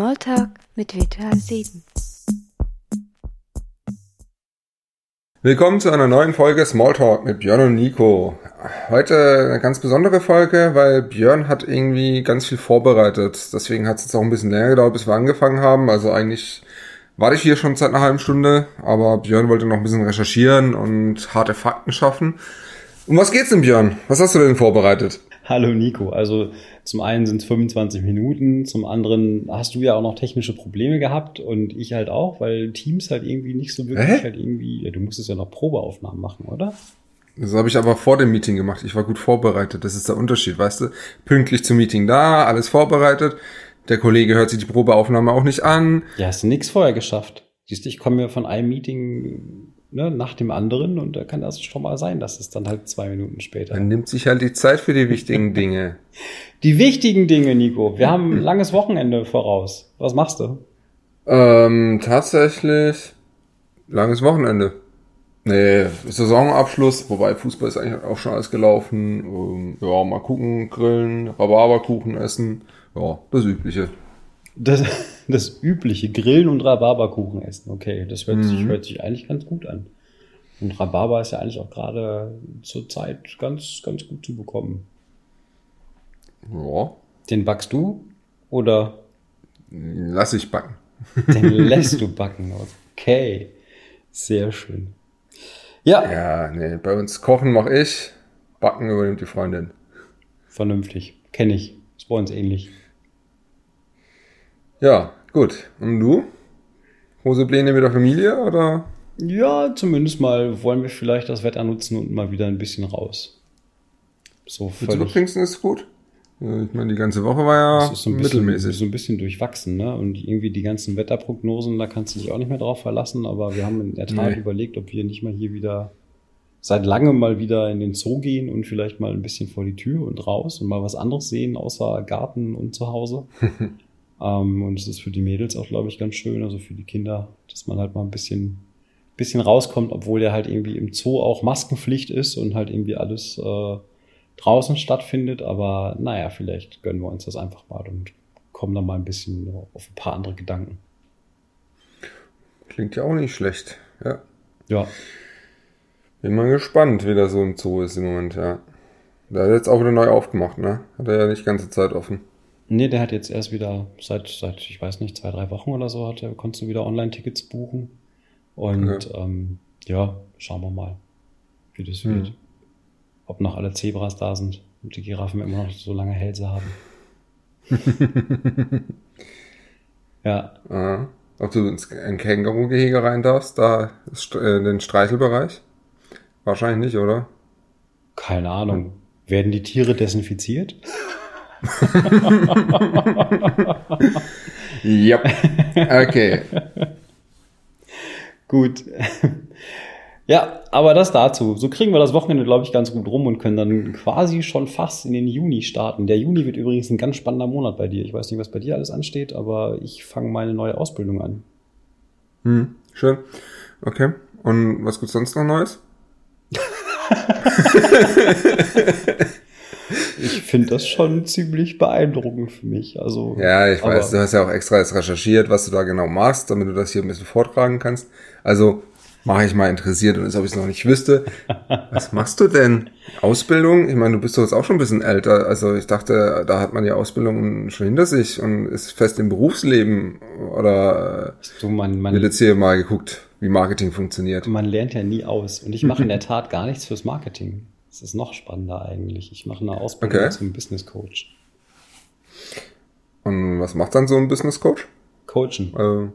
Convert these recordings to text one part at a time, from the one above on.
Smalltalk mit Virtual 7. Willkommen zu einer neuen Folge Smalltalk mit Björn und Nico. Heute eine ganz besondere Folge, weil Björn hat irgendwie ganz viel vorbereitet. Deswegen hat es jetzt auch ein bisschen länger gedauert, bis wir angefangen haben. Also eigentlich warte ich hier schon seit einer halben Stunde, aber Björn wollte noch ein bisschen recherchieren und harte Fakten schaffen. Um was geht's denn, Björn? Was hast du denn vorbereitet? Hallo Nico. Also zum einen sind es 25 Minuten, zum anderen hast du ja auch noch technische Probleme gehabt und ich halt auch, weil Teams halt irgendwie nicht so wirklich Hä? halt irgendwie, ja, du musstest ja noch Probeaufnahmen machen, oder? Das habe ich aber vor dem Meeting gemacht. Ich war gut vorbereitet. Das ist der Unterschied, weißt du? Pünktlich zum Meeting da, alles vorbereitet. Der Kollege hört sich die Probeaufnahme auch nicht an. Ja, hast du nichts vorher geschafft. Siehst du, ich komme ja von einem Meeting ne, nach dem anderen und da kann das schon mal sein, dass es dann halt zwei Minuten später. Man nimmt sich halt die Zeit für die wichtigen Dinge. Die wichtigen Dinge, Nico. Wir haben ein langes Wochenende voraus. Was machst du? Ähm, tatsächlich langes Wochenende. Nee, Saisonabschluss, wobei Fußball ist eigentlich auch schon alles gelaufen. Ähm, ja, mal gucken, grillen, Rhabarberkuchen essen. Ja, das Übliche. Das, das übliche Grillen und Rhabarberkuchen essen. Okay, das hört, sich, Mhm. hört sich eigentlich ganz gut an. Und Rhabarber ist ja eigentlich auch gerade zur Zeit ganz, ganz gut zu bekommen. Ja, Den backst du oder lass ich backen. den lässt du backen? Okay, sehr schön. Ja, Ja, nee, bei uns kochen mache ich, backen übernimmt die Freundin. vernünftig. Kenne ich. Ist bei uns ähnlich. Ja, gut. Und du? Große Pläne mit der Familie oder? Ja, zumindest mal wollen wir vielleicht das Wetter nutzen und mal wieder ein bisschen raus. So völlig. Zurückpfingsten ist gut. Ja, Ich meine, die ganze Woche war ja Das ist so ein bisschen, mittelmäßig. so ein bisschen durchwachsen, ne? Und irgendwie die ganzen Wetterprognosen, da kannst du dich auch nicht mehr drauf verlassen. Aber wir haben in der Tat Nee. überlegt, ob wir nicht mal hier wieder seit langem mal wieder in den Zoo gehen und vielleicht mal ein bisschen vor die Tür und raus und mal was anderes sehen, außer Garten und zu Hause. ähm, und es ist für die Mädels auch, glaube ich, ganz schön, also für die Kinder, dass man halt mal ein bisschen, bisschen rauskommt, obwohl ja halt irgendwie im Zoo auch Maskenpflicht ist und halt irgendwie alles äh, draußen stattfindet. Aber naja, vielleicht gönnen wir uns das einfach mal und kommen dann mal ein bisschen auf ein paar andere Gedanken. Klingt ja auch nicht schlecht. Ja. Ja, Bin mal gespannt, wie das so im Zoo ist im Moment, ja. Da hat jetzt auch wieder neu aufgemacht, ne? Hat er ja nicht ganze Zeit offen. Nee, der hat jetzt erst wieder seit, seit, ich weiß nicht, zwei, drei Wochen oder so, hat konntest du wieder Online-Tickets buchen. Und Okay. ähm, ja, schauen wir mal, wie das Hm. wird. Ob noch alle Zebras da sind und die Giraffen immer noch so lange Hälse haben. ja, Ah. Ob du ins ein Känguru-Gehege rein darfst, da ist, äh, den Streichelbereich? Wahrscheinlich nicht, oder? keine Ahnung. Werden die Tiere desinfiziert? Ja. Okay. Gut. ja, aber das dazu. So kriegen wir das Wochenende, glaube ich, ganz gut rum und können dann quasi schon fast in den Juni starten. Der Juni wird übrigens ein ganz spannender Monat bei dir. Ich weiß nicht, was bei dir alles ansteht, aber ich fange meine neue Ausbildung an. Hm, schön. Okay. Und was gibt's sonst noch Neues? Ich finde das schon ziemlich beeindruckend für mich. Also, Ja, ich weiß, du hast ja auch extra jetzt recherchiert, was du da genau machst, damit du das hier ein bisschen vortragen kannst. Also mache ich mal interessiert und als ob ich es noch nicht wüsste. Was machst du denn? Ausbildung? Ich meine, du bist doch jetzt auch schon ein bisschen älter. Also ich dachte, da hat man die Ausbildung schon hinter sich und ist fest im Berufsleben. Oder du, man, man, jetzt hier mal geguckt, wie Marketing funktioniert. man lernt ja nie aus. Und ich mache in der Tat gar nichts fürs Marketing. Das ist noch spannender eigentlich. Ich mache eine Ausbildung Okay. zum Business Coach. Und was macht dann so ein Business Coach? Coachen. Äh,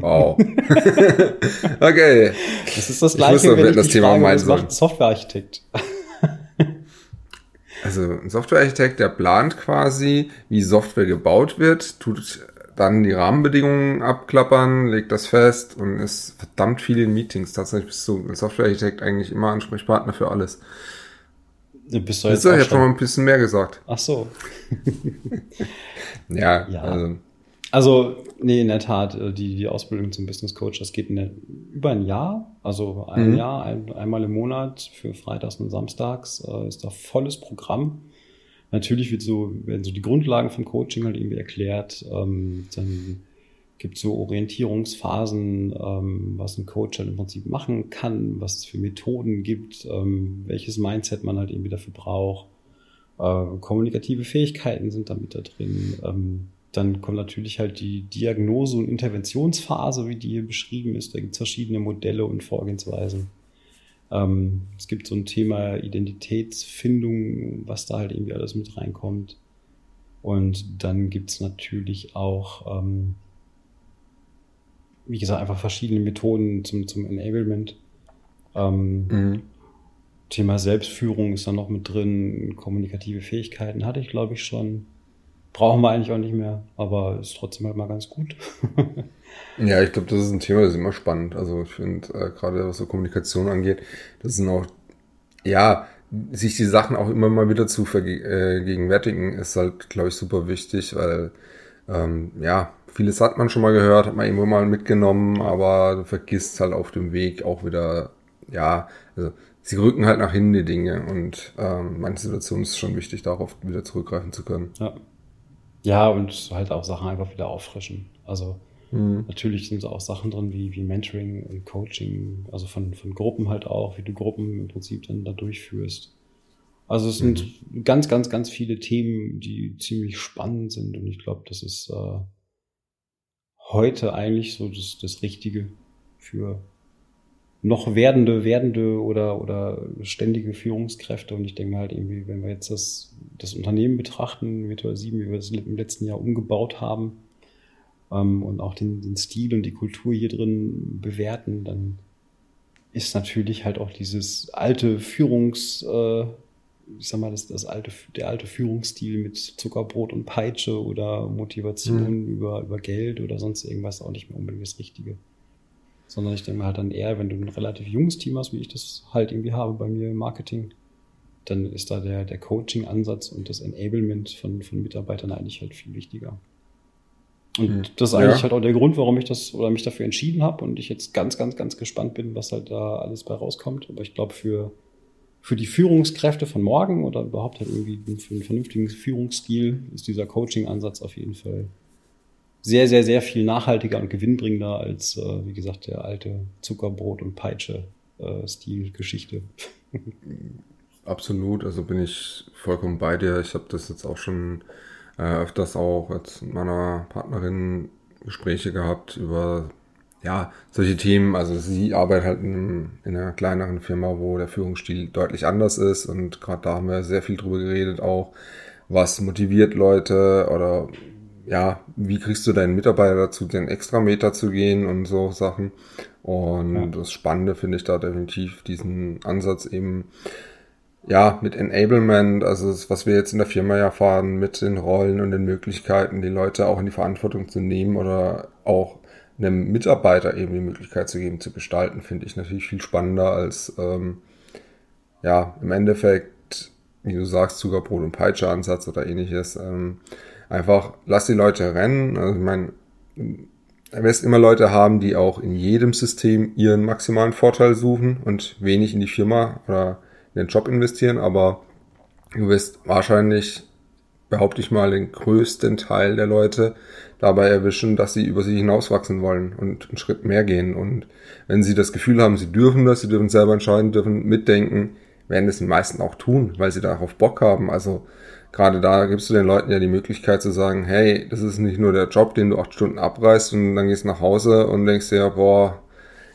wow. okay. Das ist das Ich gleiche, wusste, wenn ich das Thema frage, was macht ein Softwarearchitekt? Also ein Softwarearchitekt, der plant quasi, wie Software gebaut wird, tut dann die Rahmenbedingungen abklappern, legt das fest und ist verdammt viel in Meetings. Tatsächlich bist du als Softwarearchitekt eigentlich immer Ansprechpartner für alles. Du bist doch Jetzt ich habe schon mal ein bisschen mehr gesagt. Ach so. Ja, Ja. also Also, nee, in der Tat, äh, die, die Ausbildung zum Business Coach, das geht der, über ein Jahr, also ein Mhm. Jahr, ein, einmal im Monat für Freitags und Samstags, äh, ist da volles Programm. Natürlich wird so, werden so die Grundlagen vom Coaching halt irgendwie erklärt. Ähm, dann gibt so Orientierungsphasen, ähm, was ein Coach halt im Prinzip machen kann, was es für Methoden gibt, ähm, welches Mindset man halt irgendwie dafür braucht. Äh, kommunikative Fähigkeiten sind damit da drin. Ähm, dann kommt natürlich halt die Diagnose- und Interventionsphase, wie die hier beschrieben ist. Da gibt es verschiedene Modelle und Vorgehensweisen. Ähm, es gibt so ein Thema Identitätsfindung, was da halt irgendwie alles mit reinkommt. Und dann gibt es natürlich auch, ähm, wie gesagt, einfach verschiedene Methoden zum, zum Enablement. Ähm, mhm. Thema Selbstführung ist da noch mit drin, kommunikative Fähigkeiten hatte ich, glaube ich, schon. Brauchen wir eigentlich auch nicht mehr, aber ist trotzdem halt mal ganz gut. ja, ich glaube, das ist ein Thema, das ist immer spannend. Also ich finde, äh, gerade was so Kommunikation angeht, das sind auch, ja, sich die Sachen auch immer mal wieder zu vergegenwärtigen, äh, ist halt, glaube ich, super wichtig, weil, ähm, ja, vieles hat man schon mal gehört, hat man irgendwo mal mitgenommen, aber du vergisst halt auf dem Weg auch wieder, ja, also sie rücken halt nach hinten die Dinge und ähm, manche Situationen ist schon wichtig, darauf wieder zurückgreifen zu können. Ja. Ja, und halt auch Sachen einfach wieder auffrischen. Also mhm. natürlich sind auch Sachen drin wie, wie Mentoring und Coaching, also von, von Gruppen halt auch, wie du Gruppen im Prinzip dann da durchführst. Also es sind mhm. ganz, ganz, ganz viele Themen, die ziemlich spannend sind und ich glaube, das ist äh, heute eigentlich so das, das Richtige für noch werdende, werdende oder, oder ständige Führungskräfte. Und ich denke halt irgendwie, wenn wir jetzt das, das Unternehmen betrachten, Virtual 7, wie wir es im letzten Jahr umgebaut haben, ähm, und auch den, den Stil und die Kultur hier drin bewerten, dann ist natürlich halt auch dieses alte Führungs, äh, ich sag mal, das, das alte, der alte Führungsstil mit Zuckerbrot und Peitsche oder Motivation mhm. über, über Geld oder sonst irgendwas auch nicht mehr unbedingt das Richtige sondern ich denke mal halt dann eher, wenn du ein relativ junges Team hast, wie ich das halt irgendwie habe bei mir im Marketing, dann ist da der, der Coaching-Ansatz und das Enablement von, von Mitarbeitern eigentlich halt viel wichtiger. Und mhm. das ist eigentlich ja. halt auch der Grund, warum ich das oder mich dafür entschieden habe und ich jetzt ganz, ganz, ganz gespannt bin, was halt da alles bei rauskommt. Aber ich glaube, für, für die Führungskräfte von morgen oder überhaupt halt irgendwie für einen vernünftigen Führungsstil ist dieser Coaching-Ansatz auf jeden Fall sehr, sehr, sehr viel nachhaltiger und gewinnbringender als, äh, wie gesagt, der alte Zuckerbrot- und Peitsche-Stil-Geschichte. Äh, Absolut, also bin ich vollkommen bei dir. Ich habe das jetzt auch schon äh, öfters auch als meiner Partnerin Gespräche gehabt über ja, solche Themen. Also sie arbeitet halt in, in, einer kleineren Firma, wo der Führungsstil deutlich anders ist und gerade da haben wir sehr viel drüber geredet auch, was motiviert Leute oder ja, wie kriegst du deinen Mitarbeiter dazu, den Extrameter zu gehen und so Sachen. Und ja. das Spannende finde ich da definitiv diesen Ansatz eben, ja, mit Enablement, also das, was wir jetzt in der Firma ja fahren, mit den Rollen und den Möglichkeiten, die Leute auch in die Verantwortung zu nehmen oder auch einem Mitarbeiter eben die Möglichkeit zu geben, zu gestalten, finde ich natürlich viel spannender als, ähm, ja, im Endeffekt, wie du sagst, Zuckerbrot und Peitsche Ansatz oder ähnliches. Ähm, einfach lass die Leute rennen. Also ich meine, du wirst immer Leute haben, die auch in jedem System ihren maximalen Vorteil suchen und wenig in die Firma oder in den Job investieren, aber du wirst wahrscheinlich, behaupte ich mal, den größten Teil der Leute dabei erwischen, dass sie über sich hinauswachsen wollen und einen Schritt mehr gehen. Und wenn sie das Gefühl haben, sie dürfen das, sie dürfen selber entscheiden, dürfen mitdenken, werden es die meisten auch tun, weil sie darauf Bock haben. Also gerade da gibst du den Leuten ja die Möglichkeit zu sagen, hey, das ist nicht nur der Job, den du acht Stunden abreißt und dann gehst nach Hause und denkst dir, boah,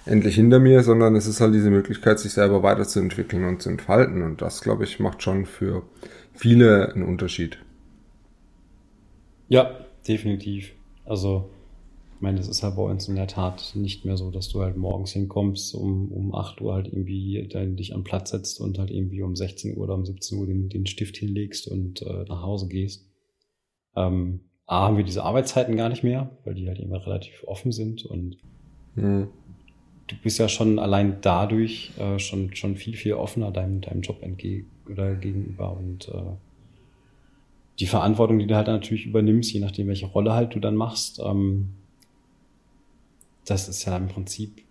endlich hinter mir, sondern es ist halt diese Möglichkeit, sich selber weiterzuentwickeln und zu entfalten. Und das, glaube ich, macht schon für viele einen Unterschied. Ja, definitiv. Also ich meine, das ist halt bei uns in der Tat nicht mehr so, dass du halt morgens hinkommst, um, um 8 Uhr halt irgendwie dein, dich am Platz setzt und halt irgendwie um 16 Uhr oder um 17 Uhr den, den Stift hinlegst und äh, nach Hause gehst. Ähm, A, haben wir diese Arbeitszeiten gar nicht mehr, weil die halt immer relativ offen sind und mhm. du bist ja schon allein dadurch äh, schon, schon viel, viel offener deinem, deinem Job entgegen oder gegenüber und äh, die Verantwortung, die du halt natürlich übernimmst, je nachdem, welche Rolle halt du dann machst, ähm, das ist ja im Prinzip,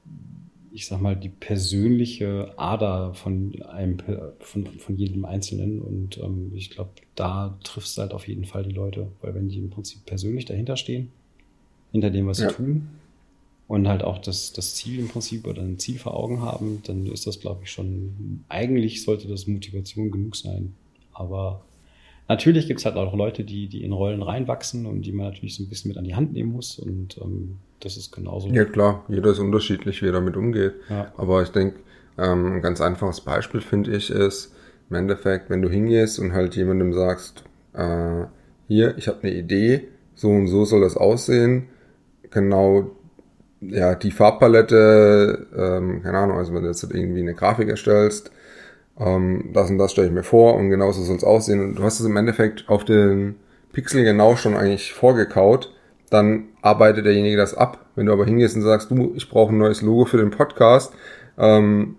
ich sag mal, die persönliche Ader von einem, von, von jedem Einzelnen. Und ähm, ich glaube, da triffst du halt auf jeden Fall die Leute, weil wenn die im Prinzip persönlich dahinter stehen, hinter dem, was sie tun, und halt auch das, das Ziel im Prinzip oder ein Ziel vor Augen haben, dann ist das, glaube ich, schon, eigentlich sollte das Motivation genug sein. Aber natürlich gibt es halt auch Leute, die, die in Rollen reinwachsen und die man natürlich so ein bisschen mit an die Hand nehmen muss. Und ähm, das ist genauso. Ja klar, jeder ist unterschiedlich, wie er damit umgeht. Ja. Aber ich denke, ähm, ein ganz einfaches Beispiel finde ich ist, im Endeffekt, wenn du hingehst und halt jemandem sagst, äh, hier, ich habe eine Idee, so und so soll das aussehen, genau ja, die Farbpalette, ähm, keine Ahnung, also wenn du jetzt irgendwie eine Grafik erstellst, ähm, das und das stelle ich mir vor und genauso soll es aussehen. Und du hast es im Endeffekt auf den Pixel genau schon eigentlich vorgekaut, dann arbeitet derjenige das ab. Wenn du aber hingehst und sagst, du, ich brauche ein neues Logo für den Podcast, ähm,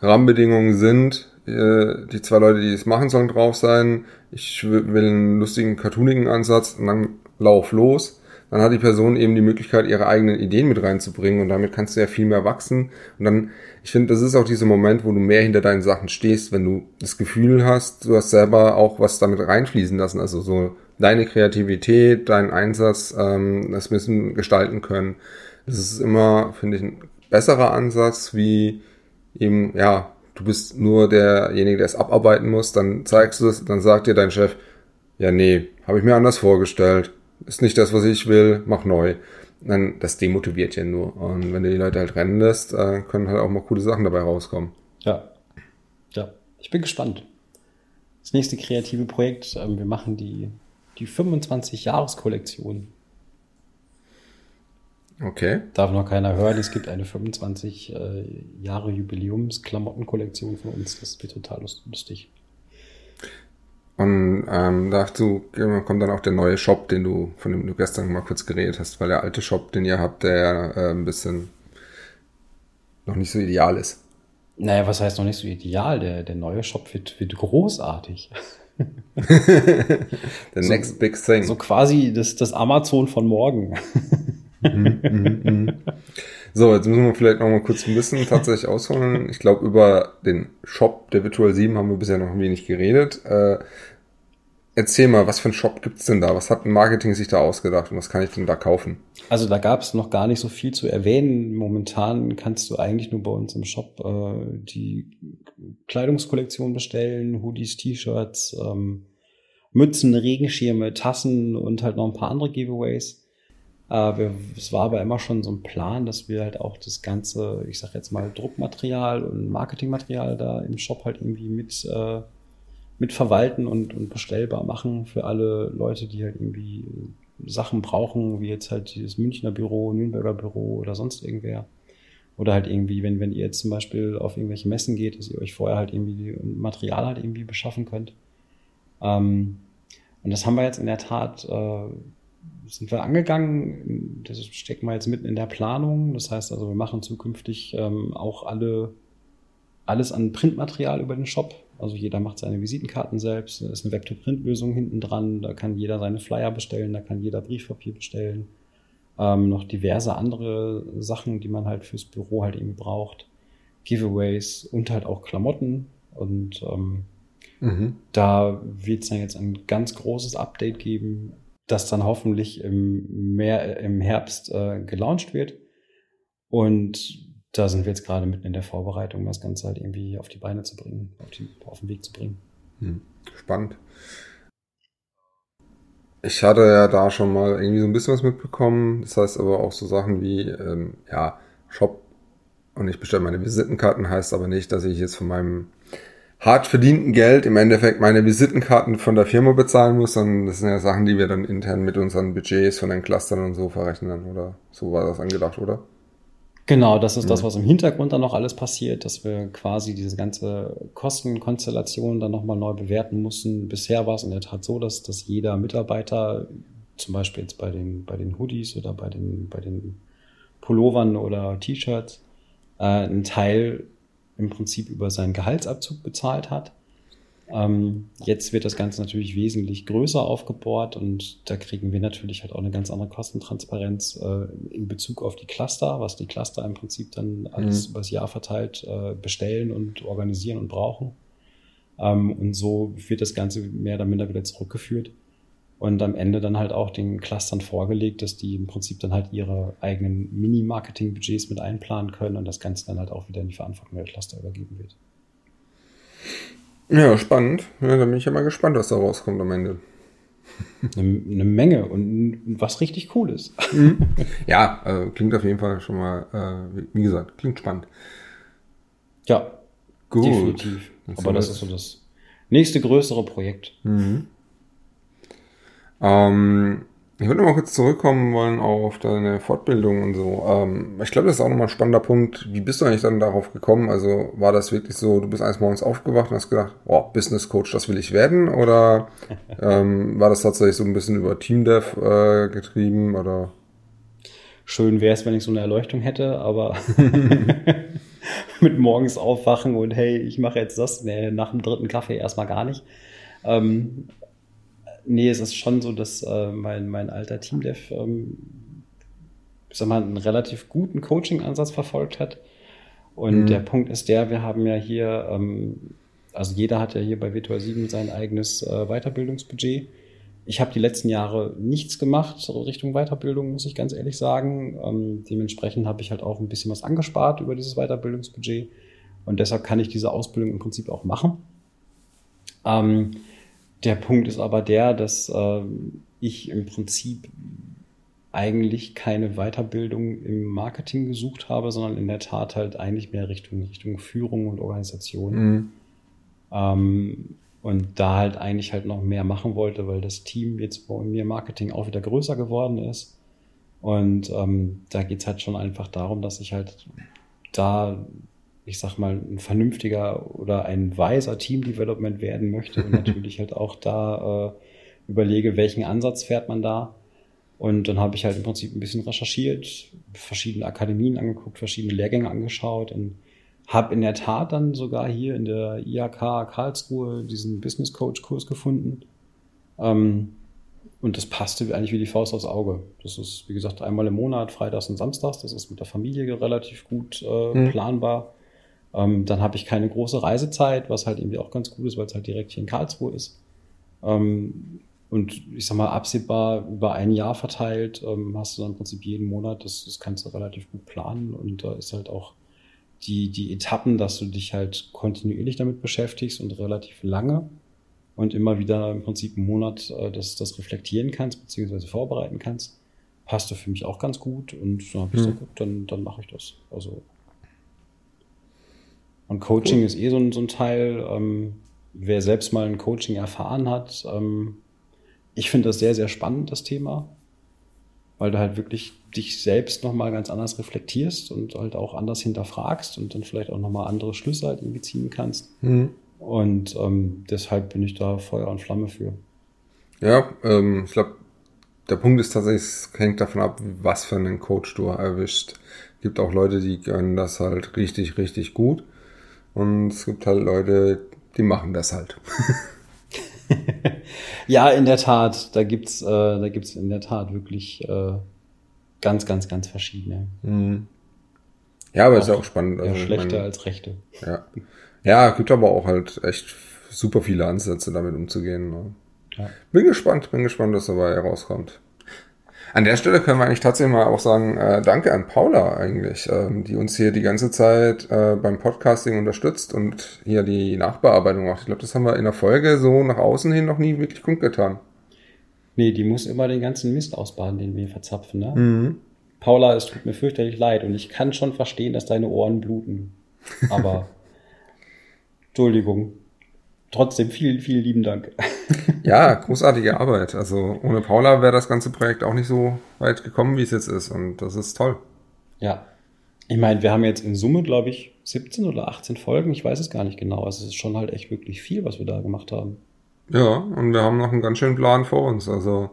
Rahmenbedingungen sind, äh, die zwei Leute, die es machen sollen, drauf sein, ich will einen lustigen, cartoonigen Ansatz und dann lauf los dann hat die Person eben die Möglichkeit, ihre eigenen Ideen mit reinzubringen und damit kannst du ja viel mehr wachsen. Und dann, ich finde, das ist auch dieser Moment, wo du mehr hinter deinen Sachen stehst, wenn du das Gefühl hast, du hast selber auch was damit reinfließen lassen, also so deine Kreativität, deinen Einsatz, ähm, das müssen gestalten können. Das ist immer, finde ich, ein besserer Ansatz, wie eben, ja, du bist nur derjenige, der es abarbeiten muss, dann zeigst du es, dann sagt dir dein Chef, ja, nee, habe ich mir anders vorgestellt ist nicht das, was ich will, mach neu. Dann, das demotiviert ja nur. Und wenn du die Leute halt rennen lässt, äh, können halt auch mal coole Sachen dabei rauskommen. Ja. Ja. Ich bin gespannt. Das nächste kreative Projekt, ähm, wir machen die, die 25-Jahres-Kollektion. Okay. Darf noch keiner hören. Es gibt eine 25 äh, Jahre Jubiläums-Klamottenkollektion von uns. Das wird total lustig. Und ähm, dazu kommt dann auch der neue Shop, den du, von dem du gestern mal kurz geredet hast, weil der alte Shop, den ihr habt, der äh, ein bisschen noch nicht so ideal ist. Naja, was heißt noch nicht so ideal? Der, der neue Shop wird, wird großartig. The so, next big thing. So quasi das, das Amazon von morgen. Mhm, mhm, mhm. So, jetzt müssen wir vielleicht noch mal kurz ein bisschen tatsächlich ausholen. Ich glaube, über den Shop der Virtual 7 haben wir bisher noch ein wenig geredet. Äh, erzähl mal, was für ein Shop gibt's denn da? Was hat ein Marketing sich da ausgedacht und was kann ich denn da kaufen? Also da gab es noch gar nicht so viel zu erwähnen. Momentan kannst du eigentlich nur bei uns im Shop äh, die Kleidungskollektion bestellen, Hoodies, T-Shirts, ähm, Mützen, Regenschirme, Tassen und halt noch ein paar andere Giveaways. Äh, wir, es war aber immer schon so ein Plan, dass wir halt auch das ganze, ich sag jetzt mal, Druckmaterial und Marketingmaterial da im Shop halt irgendwie mit, äh, mit verwalten und, und bestellbar machen für alle Leute, die halt irgendwie Sachen brauchen, wie jetzt halt dieses Münchner Büro, Nürnberger Büro oder sonst irgendwer. Oder halt irgendwie, wenn, wenn ihr jetzt zum Beispiel auf irgendwelche Messen geht, dass ihr euch vorher halt irgendwie Material halt irgendwie beschaffen könnt. Ähm, und das haben wir jetzt in der Tat äh, sind wir angegangen. Das stecken wir jetzt mitten in der Planung. Das heißt also, wir machen zukünftig ähm, auch alle, alles an Printmaterial über den Shop. Also jeder macht seine Visitenkarten selbst. Da ist eine Vektorprint-Lösung hinten dran. Da kann jeder seine Flyer bestellen. Da kann jeder Briefpapier bestellen. Ähm, noch diverse andere Sachen, die man halt fürs Büro halt irgendwie braucht. Giveaways und halt auch Klamotten. Und ähm, mhm. da wird es dann jetzt ein ganz großes Update geben das dann hoffentlich im, mehr, im Herbst äh, gelauncht wird. Und da sind wir jetzt gerade mitten in der Vorbereitung, das Ganze halt irgendwie auf die Beine zu bringen, auf, die, auf den Weg zu bringen. Hm, spannend. Ich hatte ja da schon mal irgendwie so ein bisschen was mitbekommen. Das heißt aber auch so Sachen wie, ähm, ja, Shop und ich bestelle meine Visitenkarten, heißt aber nicht, dass ich jetzt von meinem hart verdienten Geld im Endeffekt meine Visitenkarten von der Firma bezahlen muss, sondern das sind ja Sachen, die wir dann intern mit unseren Budgets von den Clustern und so verrechnen, oder? So war das angedacht, oder? Genau, das ist ja. das, was im Hintergrund dann noch alles passiert, dass wir quasi diese ganze Kostenkonstellation dann nochmal neu bewerten mussten. Bisher war es in der Tat so, dass, dass jeder Mitarbeiter, zum Beispiel jetzt bei den, bei den Hoodies oder bei den, bei den Pullovern oder T-Shirts, äh, einen Teil im Prinzip über seinen Gehaltsabzug bezahlt hat. Ähm, jetzt wird das Ganze natürlich wesentlich größer aufgebaut und da kriegen wir natürlich halt auch eine ganz andere Kostentransparenz äh, in Bezug auf die Cluster, was die Cluster im Prinzip dann alles mhm. übers Jahr verteilt äh, bestellen und organisieren und brauchen. Ähm, und so wird das Ganze mehr oder minder wieder zurückgeführt und am Ende dann halt auch den Clustern vorgelegt, dass die im Prinzip dann halt ihre eigenen Mini-Marketing-Budgets mit einplanen können und das Ganze dann halt auch wieder in die Verantwortung der Cluster übergeben wird. Ja, spannend. Ja, da bin ich ja mal gespannt, was da rauskommt am Ende. Eine, eine Menge und was richtig cool ist. Mhm. Ja, äh, klingt auf jeden Fall schon mal, äh, wie gesagt, klingt spannend. Ja, gut. Definitiv. Das Aber das ist so das nächste größere Projekt. Mhm. Ähm, ich würde noch mal kurz zurückkommen wollen auf deine Fortbildung und so. Ähm, ich glaube, das ist auch nochmal ein spannender Punkt. Wie bist du eigentlich dann darauf gekommen? Also war das wirklich so, du bist eines Morgens aufgewacht und hast gedacht, oh, Business Coach, das will ich werden? Oder ähm, war das tatsächlich so ein bisschen über Teamdev äh, getrieben? Oder? Schön wäre es, wenn ich so eine Erleuchtung hätte, aber mit morgens aufwachen und hey, ich mache jetzt das, nee, nach dem dritten Kaffee erstmal gar nicht. Ähm, nee, es ist schon so, dass äh, mein, mein alter Teamdev, ähm, ich sag mal, einen relativ guten Coaching-Ansatz verfolgt hat. Und mhm. der Punkt ist der, wir haben ja hier, ähm, also jeder hat ja hier bei Virtual 7 sein eigenes äh, Weiterbildungsbudget. Ich habe die letzten Jahre nichts gemacht Richtung Weiterbildung, muss ich ganz ehrlich sagen. Ähm, dementsprechend habe ich halt auch ein bisschen was angespart über dieses Weiterbildungsbudget. Und deshalb kann ich diese Ausbildung im Prinzip auch machen. Ähm, der Punkt ist aber der, dass äh, ich im Prinzip eigentlich keine Weiterbildung im Marketing gesucht habe, sondern in der Tat halt eigentlich mehr Richtung, Richtung Führung und Organisation. Mhm. Ähm, und da halt eigentlich halt noch mehr machen wollte, weil das Team jetzt bei mir Marketing auch wieder größer geworden ist. Und ähm, da geht's halt schon einfach darum, dass ich halt da ich sag mal, ein vernünftiger oder ein weiser Team-Development werden möchte und natürlich halt auch da äh, überlege, welchen Ansatz fährt man da. Und dann habe ich halt im Prinzip ein bisschen recherchiert, verschiedene Akademien angeguckt, verschiedene Lehrgänge angeschaut und habe in der Tat dann sogar hier in der IHK Karlsruhe diesen Business Coach Kurs gefunden. Ähm, und das passte eigentlich wie die Faust aufs Auge. Das ist, wie gesagt, einmal im Monat, freitags und samstags. Das ist mit der Familie relativ gut äh, mhm. planbar. Ähm, dann habe ich keine große Reisezeit, was halt irgendwie auch ganz gut ist, weil es halt direkt hier in Karlsruhe ist. Ähm, und ich sag mal, absehbar über ein Jahr verteilt ähm, hast du dann im Prinzip jeden Monat, das, das kannst du relativ gut planen und da ist halt auch die, die Etappen, dass du dich halt kontinuierlich damit beschäftigst und relativ lange und immer wieder im Prinzip einen Monat äh, das, das reflektieren kannst, beziehungsweise vorbereiten kannst, passte für mich auch ganz gut und dann habe ich hm. gesagt, gut, dann, dann mache ich das. Also und Coaching cool. ist eh so ein, so ein Teil, ähm, wer selbst mal ein Coaching erfahren hat. Ähm, ich finde das sehr, sehr spannend, das Thema, weil du halt wirklich dich selbst nochmal ganz anders reflektierst und halt auch anders hinterfragst und dann vielleicht auch nochmal andere Schlüsse halt irgendwie ziehen kannst. Mhm. Und ähm, deshalb bin ich da Feuer und Flamme für. Ja, ähm, ich glaube, der Punkt ist tatsächlich, es hängt davon ab, was für einen Coach du erwischt. Es gibt auch Leute, die können das halt richtig, richtig gut. Und es gibt halt Leute, die machen das halt. ja, in der Tat. Da gibt's, äh, da gibt's in der Tat wirklich äh, ganz, ganz, ganz verschiedene. Mhm. Ja, aber auch, ist ja auch spannend. Also, schlechter meine, als rechte. Ja. Ja, gibt aber auch halt echt super viele Ansätze, damit umzugehen. Ne? Ja. Bin gespannt, bin gespannt, was dabei herauskommt. An der Stelle können wir eigentlich tatsächlich mal auch sagen, äh, danke an Paula eigentlich, ähm, die uns hier die ganze Zeit äh, beim Podcasting unterstützt und hier die Nachbearbeitung macht. Ich glaube, das haben wir in der Folge so nach außen hin noch nie wirklich kundgetan. Nee, die muss immer den ganzen Mist ausbaden, den wir verzapfen, ne? Mhm. Paula, es tut mir fürchterlich leid und ich kann schon verstehen, dass deine Ohren bluten. Aber Entschuldigung. Trotzdem vielen, vielen lieben Dank. Ja, großartige Arbeit. Also ohne Paula wäre das ganze Projekt auch nicht so weit gekommen, wie es jetzt ist. Und das ist toll. Ja. Ich meine, wir haben jetzt in Summe, glaube ich, 17 oder 18 Folgen. Ich weiß es gar nicht genau. Also es ist schon halt echt wirklich viel, was wir da gemacht haben. Ja, und wir haben noch einen ganz schönen Plan vor uns. Also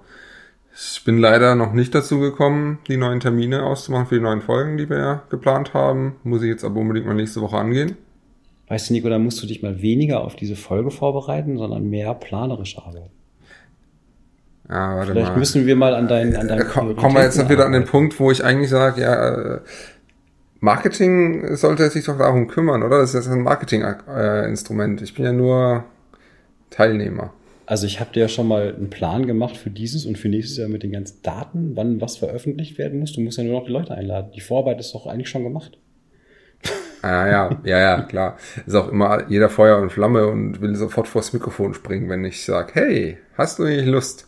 ich bin leider noch nicht dazu gekommen, die neuen Termine auszumachen für die neuen Folgen, die wir ja geplant haben. Muss ich jetzt aber unbedingt mal nächste Woche angehen. Weißt du, Nico, da musst du dich mal weniger auf diese Folge vorbereiten, sondern mehr planerisch arbeiten. Ja, warte Vielleicht mal. müssen wir mal an deinen an deinen ko- kommen wir jetzt wieder an den. Punkt, wo ich eigentlich sage, ja, äh, Marketing sollte sich doch darum kümmern, oder? Das ist jetzt ein Marketing-Instrument. Ich bin ja nur Teilnehmer. Also ich habe dir ja schon mal einen Plan gemacht für dieses und für nächstes Jahr mit den ganzen Daten, wann was veröffentlicht werden muss. Du musst ja nur noch die Leute einladen. Die Vorarbeit ist doch eigentlich schon gemacht. Ah, ja, ja, ja, klar. Ist auch immer jeder Feuer und Flamme und will sofort vors Mikrofon springen, wenn ich sage, hey, hast du nicht Lust?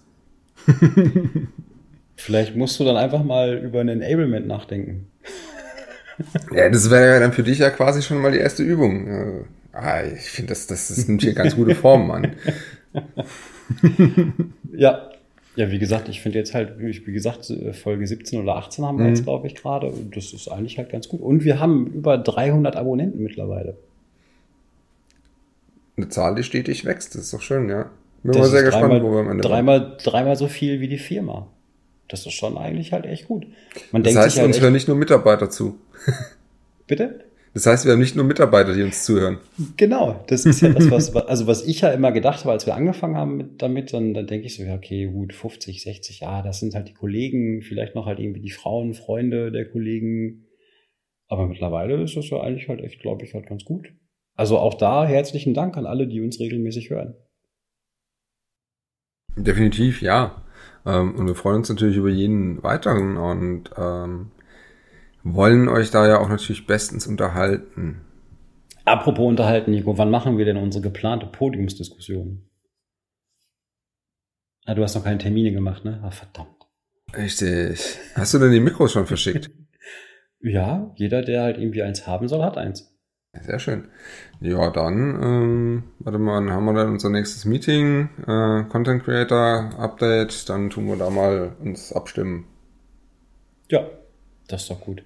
Vielleicht musst du dann einfach mal über ein Enablement nachdenken. Ja, das wäre ja dann für dich ja quasi schon mal die erste Übung. Äh, Ah, ich finde, das, das, das nimmt hier ganz gute Formen an. Ja. Ja, wie gesagt, ich finde jetzt halt, wie gesagt, Folge 17 oder 18 haben wir Mhm. jetzt, glaube ich, gerade. Das ist eigentlich halt ganz gut. Und wir haben über 300 Abonnenten mittlerweile. Eine Zahl, die stetig wächst, das ist doch schön, ja. Bin Das mal sehr gespannt, dreimal, wo wir am Ende sind. dreimal, dreimal so viel wie die Firma. Das ist schon eigentlich halt echt gut. Man Das denkt heißt, sich halt uns hören nicht nur Mitarbeiter zu. bitte? Das heißt, wir haben nicht nur Mitarbeiter, die uns zuhören. Genau, das ist ja das, was, also was ich ja immer gedacht habe, als wir angefangen haben mit, damit, dann, dann denke ich so, ja, okay, gut, 50, 60, ja, das sind halt die Kollegen, vielleicht noch halt irgendwie die Frauen, Freunde der Kollegen. Aber mittlerweile ist das ja eigentlich halt echt, glaube ich, halt ganz gut. Also auch da herzlichen Dank an alle, die uns regelmäßig hören. Definitiv, ja. Ähm, und wir freuen uns natürlich über jeden weiteren und ähm, wollen euch da ja auch natürlich bestens unterhalten. Apropos unterhalten, Nico, wann machen wir denn unsere geplante Podiumsdiskussion? Ah, du hast noch keine Termine gemacht, ne? Ah, verdammt. Richtig. Hast du denn die Mikros schon verschickt? Ja, jeder, der halt irgendwie eins haben soll, hat eins. Sehr schön. Ja, dann, ähm, warte mal, dann haben wir dann unser nächstes Meeting, äh, Content Creator Update, dann tun wir da mal uns abstimmen. Ja, das ist doch gut.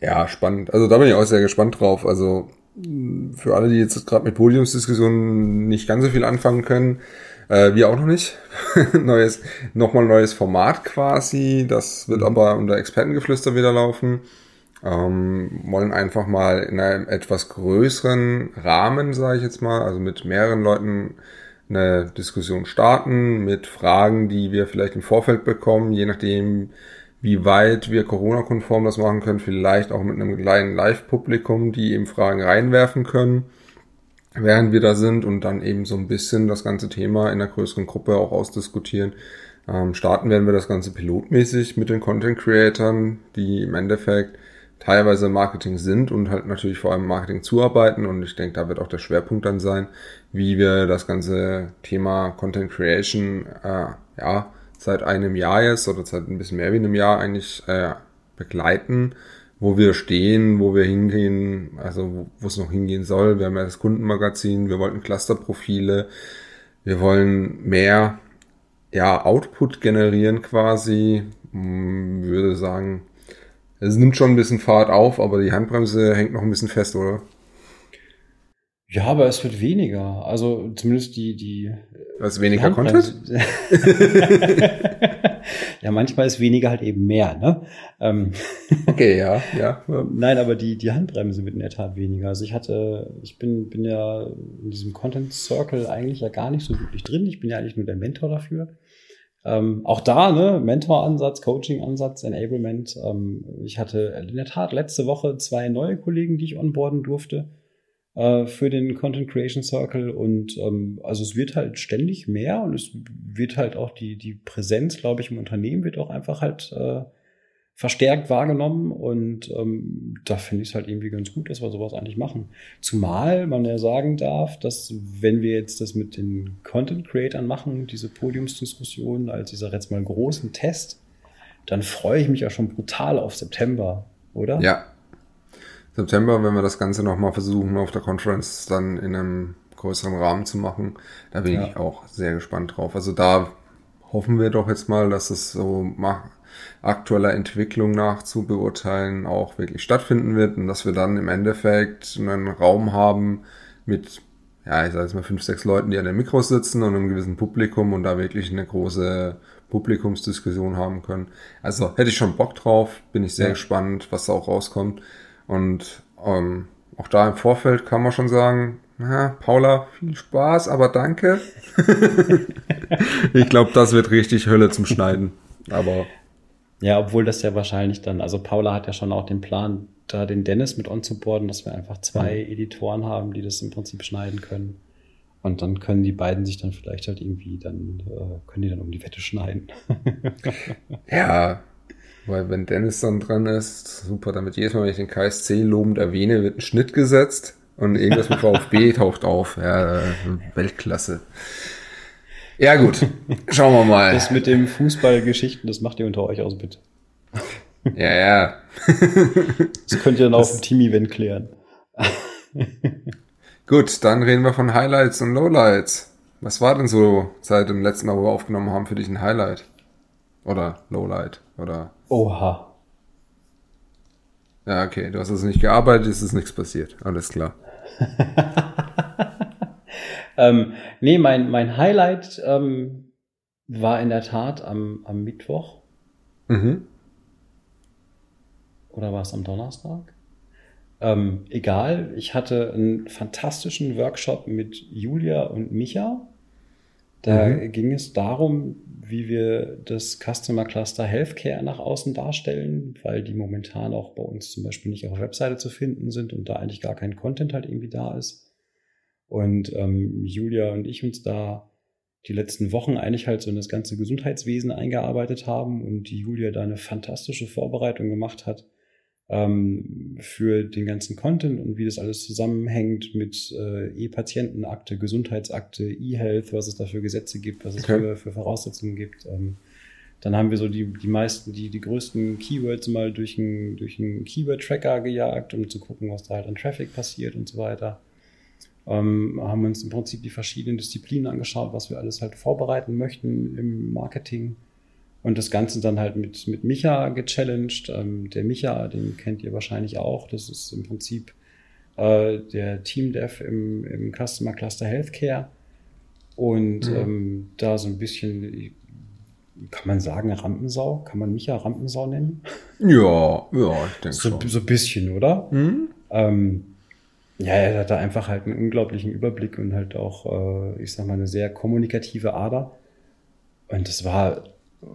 Ja, spannend. Also da bin ich auch sehr gespannt drauf. Also mh, für alle, die jetzt gerade mit Podiumsdiskussionen nicht ganz so viel anfangen können, äh, wir auch noch nicht. neues, nochmal neues Format quasi. Das wird aber unter Expertengeflüster wieder laufen. Ähm, wollen einfach mal in einem etwas größeren Rahmen, sage ich jetzt mal, also mit mehreren Leuten eine Diskussion starten, mit Fragen, die wir vielleicht im Vorfeld bekommen, je nachdem, wie weit wir Corona-konform das machen können, vielleicht auch mit einem kleinen Live-Publikum, die eben Fragen reinwerfen können, während wir da sind und dann eben so ein bisschen das ganze Thema in einer größeren Gruppe auch ausdiskutieren. Ähm, starten werden wir das Ganze pilotmäßig mit den Content-Creatern, die im Endeffekt teilweise Marketing sind und halt natürlich vor allem Marketing zuarbeiten und ich denke, da wird auch der Schwerpunkt dann sein, wie wir das ganze Thema Content Creation äh, ja seit einem Jahr jetzt oder seit ein bisschen mehr wie einem Jahr eigentlich äh, begleiten, wo wir stehen, wo wir hingehen, also wo, es noch hingehen soll. Wir haben ja das Kundenmagazin, wir wollten Clusterprofile, wir wollen mehr ja, Output generieren quasi. Hm, würde sagen, es nimmt schon ein bisschen Fahrt auf, aber die Handbremse hängt noch ein bisschen fest, oder? Ja, aber es wird weniger. Also zumindest die, die. Was weniger die Content? ja, manchmal ist weniger halt eben mehr, ne? Ähm, Okay, ja, ja. Nein, aber die, die Handbremse wird in der Tat weniger. Also ich hatte, ich bin, bin ja in diesem Content Circle eigentlich ja gar nicht so wirklich drin. Ich bin ja eigentlich nur der Mentor dafür. Ähm, auch da, ne, Mentor-Ansatz, Coaching-Ansatz, Enablement. Ähm, ich hatte in der Tat letzte Woche zwei neue Kollegen, die ich onboarden durfte äh, für den Content Creation Circle. Und ähm, also es wird halt ständig mehr und es wird halt auch die, die Präsenz, glaube ich, im Unternehmen wird auch einfach halt äh, verstärkt wahrgenommen und ähm, da finde ich es halt irgendwie ganz gut, dass wir sowas eigentlich machen. Zumal man ja sagen darf, dass wenn wir jetzt das mit den Content Creatern machen, diese Podiumsdiskussion als dieser jetzt mal großen Test, dann freue ich mich ja schon brutal auf September, oder? Ja. September, wenn wir das Ganze nochmal versuchen, auf der Conference dann in einem größeren Rahmen zu machen, da bin Ja. ich auch sehr gespannt drauf. Also da hoffen wir doch jetzt mal, dass es so aktueller Entwicklung nach zu beurteilen auch wirklich stattfinden wird und dass wir dann im Endeffekt einen Raum haben mit, ja, ich sage jetzt mal fünf, sechs Leuten, die an den Mikros sitzen und einem gewissen Publikum und da wirklich eine große Publikumsdiskussion haben können. Also hätte ich schon Bock drauf, bin ich sehr Ja. gespannt, was da auch rauskommt und ähm, auch da im Vorfeld kann man schon sagen, na, Paula, viel Spaß, aber danke. ich glaube, das wird richtig Hölle zum Schneiden. Aber. Ja, obwohl das ja wahrscheinlich dann, also Paula hat ja schon auch den Plan, da den Dennis mit onzuboarden, dass wir einfach zwei mhm. Editoren haben, die das im Prinzip schneiden können. Und dann können die beiden sich dann vielleicht halt irgendwie, dann äh, können die dann um die Wette schneiden. ja, weil wenn Dennis dann dran ist, super, damit jedes Mal, wenn ich den KSC lobend erwähne, wird ein Schnitt gesetzt und irgendwas mit VfB taucht auf. Ja, Weltklasse. Ja, gut. Schauen wir mal. Das mit dem Fußballgeschichten, das macht ihr unter euch aus, bitte. Ja, ja. Das könnt ihr dann auf dem Team-Event klären. Gut, dann reden wir von Highlights und Lowlights. Was war denn so seit dem letzten Mal, wo wir aufgenommen haben, für dich ein Highlight? Oder Lowlight? Oder? Oha. Ja, okay. Du hast also nicht gearbeitet, es ist nichts passiert. Alles klar. ähm, nee, mein, mein Highlight ähm, war in der Tat am, am Mittwoch. Mhm. Oder war es am Donnerstag? Ähm, egal, ich hatte einen fantastischen Workshop mit Julia und Micha. Da mhm. ging es darum, wie wir das Customer Cluster Healthcare nach außen darstellen, weil die momentan auch bei uns zum Beispiel nicht auf der Webseite zu finden sind und da eigentlich gar kein Content halt irgendwie da ist. Und ähm, Julia und ich uns da die letzten Wochen eigentlich halt so in das ganze Gesundheitswesen eingearbeitet haben und die Julia da eine fantastische Vorbereitung gemacht hat ähm, für den ganzen Content und wie das alles zusammenhängt mit äh, E-Patientenakte, Gesundheitsakte, E-Health, was es da für Gesetze gibt, was es okay. für, für Voraussetzungen gibt. Ähm, dann haben wir so die, die meisten, die, die größten Keywords mal durch einen durch einen Keyword-Tracker gejagt, um zu gucken, was da halt an Traffic passiert und so weiter. Ähm, haben uns im Prinzip die verschiedenen Disziplinen angeschaut, was wir alles halt vorbereiten möchten im Marketing und das Ganze dann halt mit, mit Micha gechallenged. Ähm, der Micha, den kennt ihr wahrscheinlich auch. Das ist im Prinzip äh, der Team Dev im, im Customer Cluster Healthcare. Und mhm. ähm, da so ein bisschen, kann man sagen, Rampensau? Kann man Micha Rampensau nennen? Ja, ja, ich denke so, schon. So ein bisschen, oder? Mhm. Ähm, ja, er hat da einfach halt einen unglaublichen Überblick und halt auch, äh, ich sag mal, eine sehr kommunikative Ader. Und das war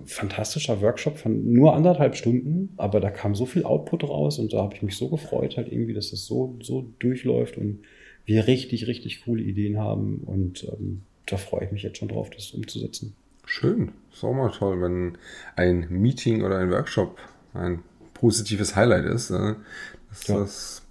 fantastischer Workshop von nur anderthalb Stunden, aber da kam so viel Output raus und da habe ich mich so gefreut, halt irgendwie, dass das so, so durchläuft und wir richtig, richtig coole Ideen haben und ähm, da freue ich mich jetzt schon drauf, das umzusetzen. Schön, ist auch mal toll, wenn ein Meeting oder ein Workshop ein positives Highlight ist. Äh, das, ja. das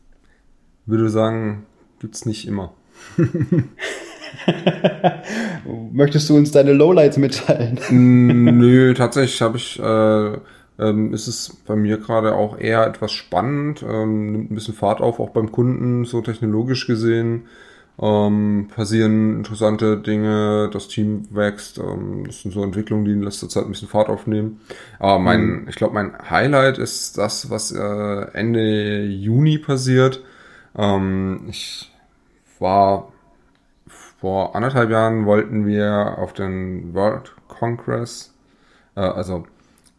würde sagen, gibt's nicht immer. Möchtest du uns deine Lowlights mitteilen? Nö, tatsächlich habe ich, äh, ähm, ist es bei mir gerade auch eher etwas spannend, ähm, nimmt ein bisschen Fahrt auf, auch beim Kunden, so technologisch gesehen. Ähm, passieren interessante Dinge, das Team wächst, ähm, das sind so Entwicklungen, die in letzter Zeit ein bisschen Fahrt aufnehmen. Aber mein, mhm. ich glaube, mein Highlight ist das, was äh, Ende Juni passiert. Ähm, ich war vor anderthalb Jahren wollten wir auf den World Congress, äh, also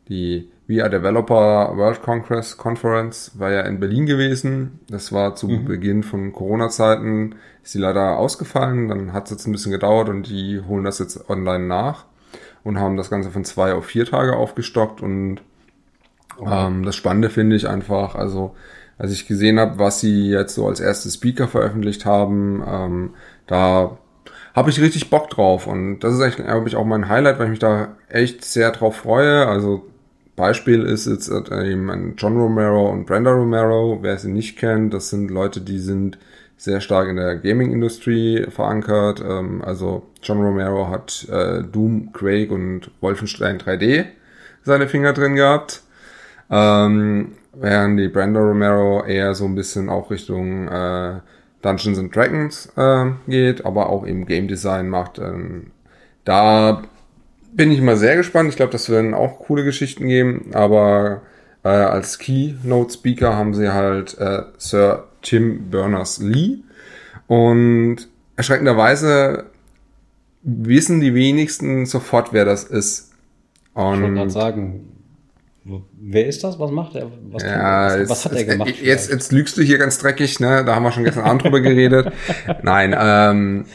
die VR Developer World Congress Conference war ja in Berlin gewesen. Das war zu mhm. Beginn von Corona-Zeiten, ist sie leider ausgefallen. Dann hat es jetzt ein bisschen gedauert und die holen das jetzt online nach und haben das Ganze von zwei auf vier Tage aufgestockt. Und ähm, das Spannende finde ich einfach, also als ich gesehen habe, was sie jetzt so als erste Speaker veröffentlicht haben, ähm, da habe ich richtig Bock drauf. Und das ist echt, glaube ich, auch mein Highlight, weil ich mich da echt sehr drauf freue. Also Beispiel ist jetzt äh, eben John Romero und Brenda Romero. Wer sie nicht kennt, das sind Leute, die sind sehr stark in der Gaming-Industrie verankert. Ähm, also John Romero hat äh, Doom, Quake und Wolfenstein 3D seine Finger drin gehabt. Ähm, während die Brenda Romero eher so ein bisschen auch Richtung äh, Dungeons and Dragons äh, geht, aber auch eben Game Design macht. Ähm, da bin ich mal sehr gespannt. Ich glaube, das werden auch coole Geschichten geben, aber äh, als Keynote Speaker haben sie halt äh, Sir Tim Berners-Lee und erschreckenderweise wissen die wenigsten sofort, wer das ist. Und ich wollte sagen, wer ist das? Was macht er? Was, Ja, was, jetzt, was hat er gemacht? Jetzt, jetzt, jetzt lügst du hier ganz dreckig, ne? Da haben wir schon gestern Abend drüber geredet. Nein, ähm,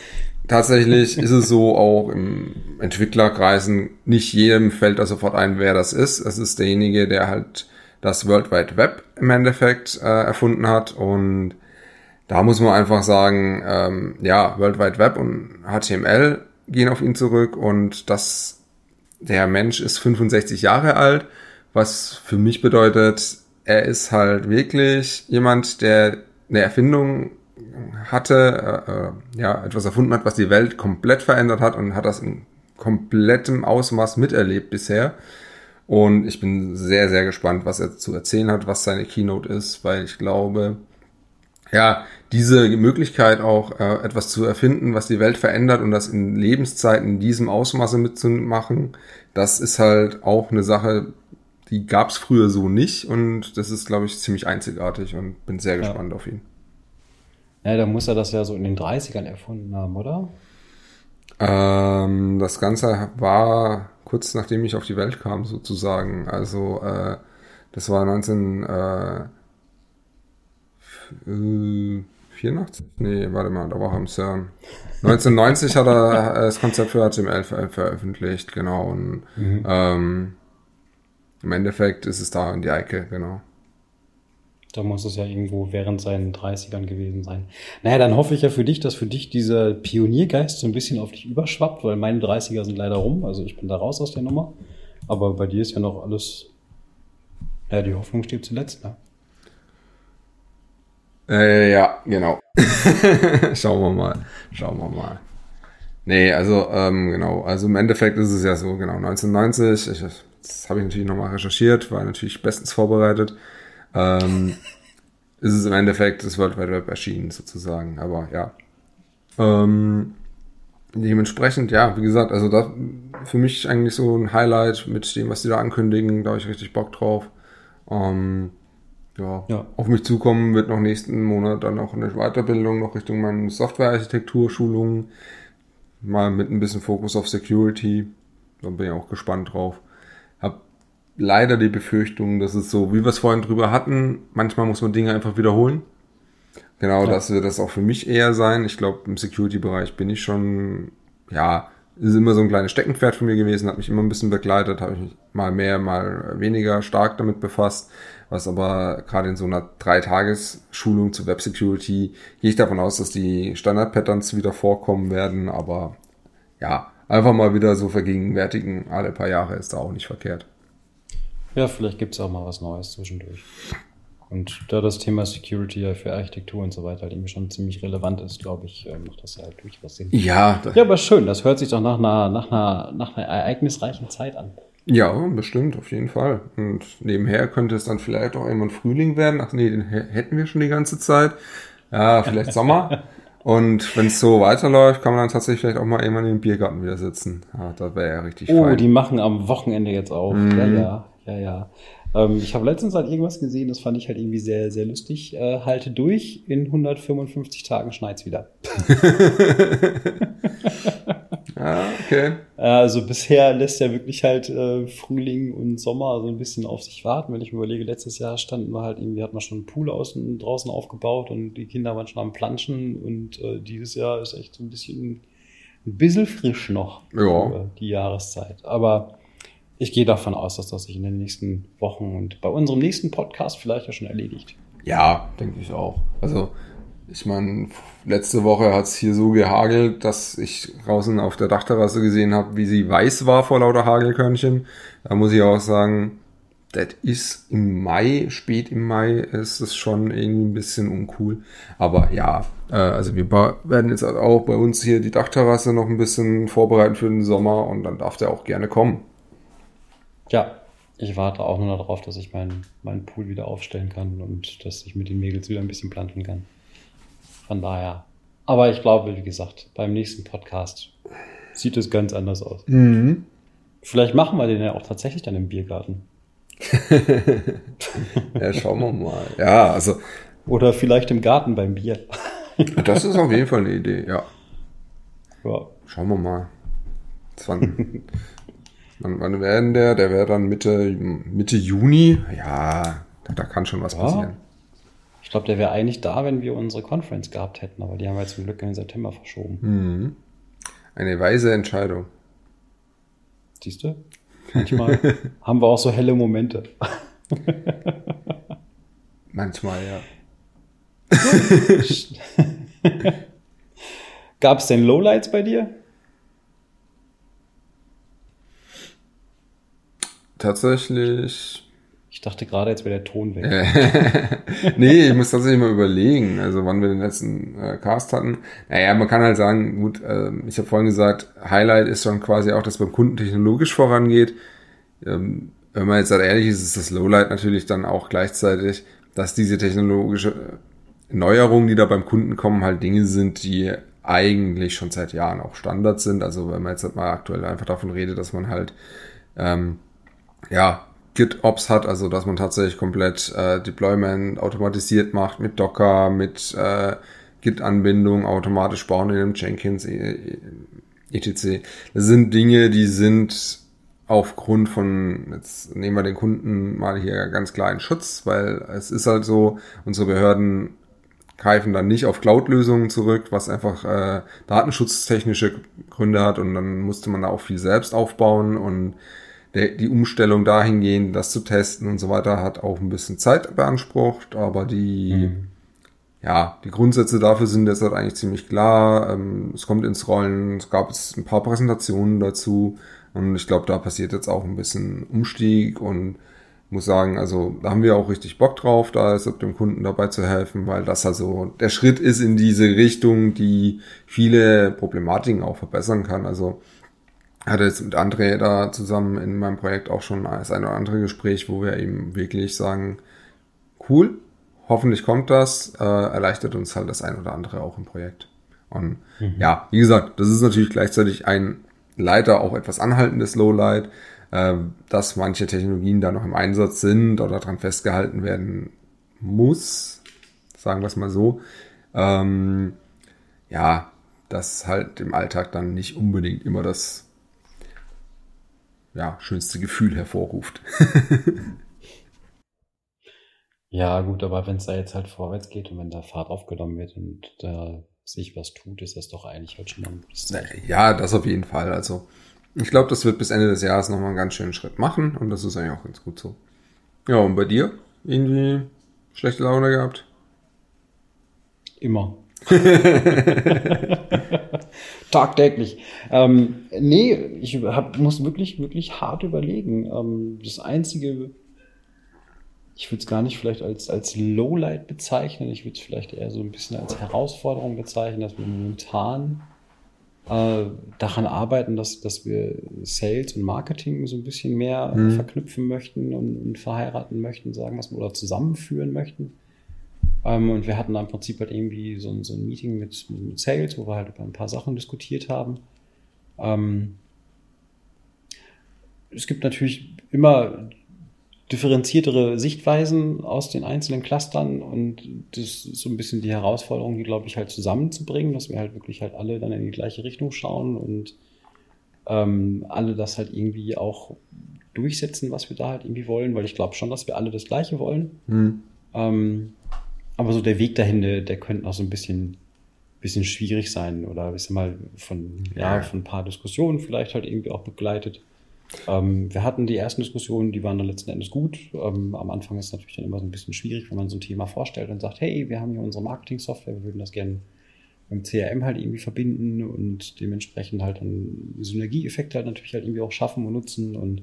tatsächlich ist es so auch im Entwicklerkreisen, nicht jedem fällt da sofort ein, wer das ist. Es ist derjenige, der halt das World Wide Web im Endeffekt äh, erfunden hat und da muss man einfach sagen, ähm, ja, World Wide Web und HTML gehen auf ihn zurück und das, der Mensch ist 65 Jahre alt, was für mich bedeutet, er ist halt wirklich jemand, der eine Erfindung hatte, äh, äh, ja, etwas erfunden hat, was die Welt komplett verändert hat und hat das in komplettem Ausmaß miterlebt bisher. Und ich bin sehr, sehr gespannt, was er zu erzählen hat, was seine Keynote ist, weil ich glaube, ja, diese Möglichkeit auch äh, etwas zu erfinden, was die Welt verändert und das in Lebenszeiten in diesem Ausmaße mitzumachen, das ist halt auch eine Sache, die gab es früher so nicht und das ist, glaube ich, ziemlich einzigartig und bin sehr gespannt auf ihn. Ja, da muss er das ja so in den 30ern erfunden haben, oder? Ähm, das Ganze war kurz nachdem ich auf die Welt kam, sozusagen. Also äh, das war 19 äh, 84? Nee, warte mal, da war er im CERN. 1990 hat er äh, das Konzept für HTML ver veröffentlicht, genau. Und Mhm. ähm, im Endeffekt ist es da in die Ecke, genau. Da muss es ja irgendwo während seinen 30ern gewesen sein. Naja, dann hoffe ich ja für dich, dass für dich dieser Pioniergeist so ein bisschen auf dich überschwappt, weil meine 30er sind leider rum. Also ich bin da raus aus der Nummer. Aber bei dir ist ja noch alles. Ja, die Hoffnung steht zuletzt, ne? Äh, ja, genau. Schauen wir mal. Schauen wir mal. Nee, also, ähm, genau. Also im Endeffekt ist es ja so, genau, 1990, ich, das habe ich natürlich nochmal recherchiert, war natürlich bestens vorbereitet. Ähm, ist es im Endeffekt das World Wide Web erschienen, sozusagen. Aber ja. Ähm, dementsprechend, ja, wie gesagt, also das für mich eigentlich so ein Highlight mit dem, was die da ankündigen, da habe ich richtig Bock drauf. Ähm, ja, Ja. auf mich zukommen wird noch nächsten Monat dann auch eine Weiterbildung noch Richtung meine Softwarearchitektur-Schulungen. Mal mit ein bisschen Fokus auf Security. Da bin ich auch gespannt drauf. Leider die Befürchtung, dass es so, wie wir es vorhin drüber hatten, manchmal muss man Dinge einfach wiederholen. Genau, Ja. das wird das auch für mich eher sein. Ich glaube, im Security-Bereich bin ich schon, ja, ist immer so ein kleines Steckenpferd von mir gewesen, hat mich immer ein bisschen begleitet, habe ich mich mal mehr, mal weniger stark damit befasst. Was aber gerade in so einer Dreitages-Schulung zu Web Security gehe ich davon aus, dass die Standard-Patterns wieder vorkommen werden, aber ja, einfach mal wieder so vergegenwärtigen, alle paar Jahre ist da auch nicht verkehrt. Ja, vielleicht gibt es auch mal was Neues zwischendurch. Und da das Thema Security ja für Architektur und so weiter halt irgendwie schon ziemlich relevant ist, glaube ich, äh, macht das ja halt durchaus Sinn. Ja, Ja, aber schön. Das hört sich doch nach einer, nach einer, nach einer ereignisreichen Zeit an. Ja, bestimmt, auf jeden Fall. Und nebenher könnte es dann vielleicht auch irgendwann Frühling werden. Ach nee, den hä- hätten wir schon die ganze Zeit. Ja, vielleicht Sommer. Und wenn es so weiterläuft, kann man dann tatsächlich vielleicht auch mal irgendwann in den Biergarten wieder sitzen. Ja, das wäre ja richtig Oh, fein. die machen am Wochenende jetzt auf. Mhm. Ja, ja, ja, ja. Ähm, ich habe letztens halt irgendwas gesehen, das fand ich halt irgendwie sehr, sehr lustig. Äh, halte durch, in 155 Tagen schneit's wieder. ja, okay. Äh, Also bisher lässt er wirklich halt äh, Frühling und Sommer so ein bisschen auf sich warten. Wenn ich mir überlege, letztes Jahr standen wir halt irgendwie, hat man schon einen Pool außen draußen aufgebaut und die Kinder waren schon am Planschen und äh, dieses Jahr ist echt so ein bisschen ein bisschen frisch noch Ja. die Jahreszeit. Aber ich gehe davon aus, dass das sich in den nächsten Wochen und bei unserem nächsten Podcast vielleicht ja schon erledigt. Ja, denke ich auch. Also, ich meine, letzte Woche hat es hier so gehagelt, dass ich draußen auf der Dachterrasse gesehen habe, wie sie weiß war vor lauter Hagelkörnchen. Da muss ich auch sagen, das ist im Mai, spät im Mai, ist es schon irgendwie ein bisschen uncool. Aber ja, äh, also wir werden jetzt auch bei uns hier die Dachterrasse noch ein bisschen vorbereiten für den Sommer und dann darf der auch gerne kommen. Ja, ich warte auch nur darauf, dass ich meinen meinen Pool wieder aufstellen kann und dass ich mit den Mädels wieder ein bisschen planschen kann. Von daher. Aber ich glaube, wie gesagt, beim nächsten Podcast sieht es ganz anders aus. Mhm. Vielleicht machen wir den ja auch tatsächlich dann im Biergarten. Ja, schauen wir mal. Ja, also Oder vielleicht im Garten beim Bier. das ist auf jeden Fall eine Idee, ja. Ja. Schauen wir mal. 20. Wann, wann wäre denn der? Der wäre dann Mitte, Mitte Juni. Ja, da, da kann schon was Ja. passieren. Ich glaube, der wäre eigentlich da, wenn wir unsere Conference gehabt hätten, aber die haben wir zum Glück in den September verschoben. Mhm. Eine weise Entscheidung. Siehst du? Manchmal haben wir auch so helle Momente. Manchmal, ja. Gab es denn Lowlights bei dir? Tatsächlich. Ich dachte gerade, jetzt wäre der Ton weg. Äh, nee, ich muss tatsächlich mal überlegen, also wann wir den letzten äh, Cast hatten. Naja, man kann halt sagen, gut, äh, ich habe vorhin gesagt, Highlight ist schon quasi auch, dass beim Kunden technologisch vorangeht. Ähm, wenn man jetzt halt ehrlich ist, ist das Lowlight natürlich dann auch gleichzeitig, dass diese technologische Neuerungen, die da beim Kunden kommen, halt Dinge sind, die eigentlich schon seit Jahren auch Standard sind. Also wenn man jetzt halt mal aktuell einfach davon redet, dass man halt ähm, ja, GitOps hat, also dass man tatsächlich komplett äh, Deployment automatisiert macht mit Docker, mit äh, Git-Anbindung, automatisch bauen in einem Jenkins, e- etc. Das sind Dinge, die sind aufgrund von, jetzt nehmen wir den Kunden mal hier ganz klar in Schutz, weil es ist halt so, unsere Behörden greifen dann nicht auf Cloud-Lösungen zurück, was einfach äh, datenschutztechnische Gründe hat und dann musste man da auch viel selbst aufbauen und der, die Umstellung dahingehend, das zu testen und so weiter, hat auch ein bisschen Zeit beansprucht, aber die, Mhm. ja, die Grundsätze dafür sind jetzt halt eigentlich ziemlich klar. Ähm, es kommt ins Rollen, es gab jetzt ein paar Präsentationen dazu und ich glaube, da passiert jetzt auch ein bisschen Umstieg und muss sagen, also da haben wir auch richtig Bock drauf, da ist dem Kunden dabei zu helfen, weil das also der Schritt ist in diese Richtung, die viele Problematiken auch verbessern kann. Also hatte jetzt mit André da zusammen in meinem Projekt auch schon das eine oder andere Gespräch, wo wir eben wirklich sagen, cool, hoffentlich kommt das, äh, erleichtert uns halt das ein oder andere auch im Projekt. Und ja, wie gesagt, das ist natürlich gleichzeitig ein leider auch etwas anhaltendes Lowlight, äh, dass manche Technologien da noch im Einsatz sind oder dran festgehalten werden muss, sagen wir es mal so. Ähm, ja, das halt im Alltag dann nicht unbedingt immer das ja, schönste Gefühl hervorruft. Ja, gut, aber wenn es da jetzt halt vorwärts geht und wenn da Fahrt aufgenommen wird und da sich was tut, ist das doch eigentlich halt schon mal ein gutes Zeichen. Ja, das auf jeden Fall. Also, ich glaube, das wird bis Ende des Jahres nochmal einen ganz schönen Schritt machen und das ist eigentlich auch ganz gut so. Ja, und bei dir? Irgendwie schlechte Laune gehabt? Immer. Tagtäglich. Ähm, nee, ich hab, muss wirklich, wirklich hart überlegen. Ähm, das Einzige, ich würde es gar nicht vielleicht als, als Lowlight bezeichnen, ich würde es vielleicht eher so ein bisschen als Herausforderung bezeichnen, dass wir momentan äh, daran arbeiten, dass, dass wir Sales und Marketing so ein bisschen mehr Mhm. verknüpfen möchten und, und verheiraten möchten, sagen wir mal, oder zusammenführen möchten. Ähm, und wir hatten da im Prinzip halt irgendwie so ein, so ein Meeting mit, mit Sales, wo wir halt über ein paar Sachen diskutiert haben. Ähm, es gibt natürlich immer differenziertere Sichtweisen aus den einzelnen Clustern und das ist so ein bisschen die Herausforderung, die glaube ich halt zusammenzubringen, dass wir halt wirklich halt alle dann in die gleiche Richtung schauen und ähm, alle das halt irgendwie auch durchsetzen, was wir da halt irgendwie wollen, weil ich glaube schon, dass wir alle das Gleiche wollen. Hm. Ähm, aber so der Weg dahin, der, der könnte noch so ein bisschen, bisschen schwierig sein oder ich sag mal von, ja, Ja. von ein paar Diskussionen vielleicht halt irgendwie auch begleitet. Ähm, wir hatten die ersten Diskussionen, die waren dann letzten Endes gut. Ähm, am Anfang ist es natürlich dann immer so ein bisschen schwierig, wenn man so ein Thema vorstellt und sagt, hey, wir haben hier unsere Marketing-Software, wir würden das gerne mit dem CRM halt irgendwie verbinden und dementsprechend halt dann Synergieeffekte halt natürlich halt irgendwie auch schaffen und nutzen und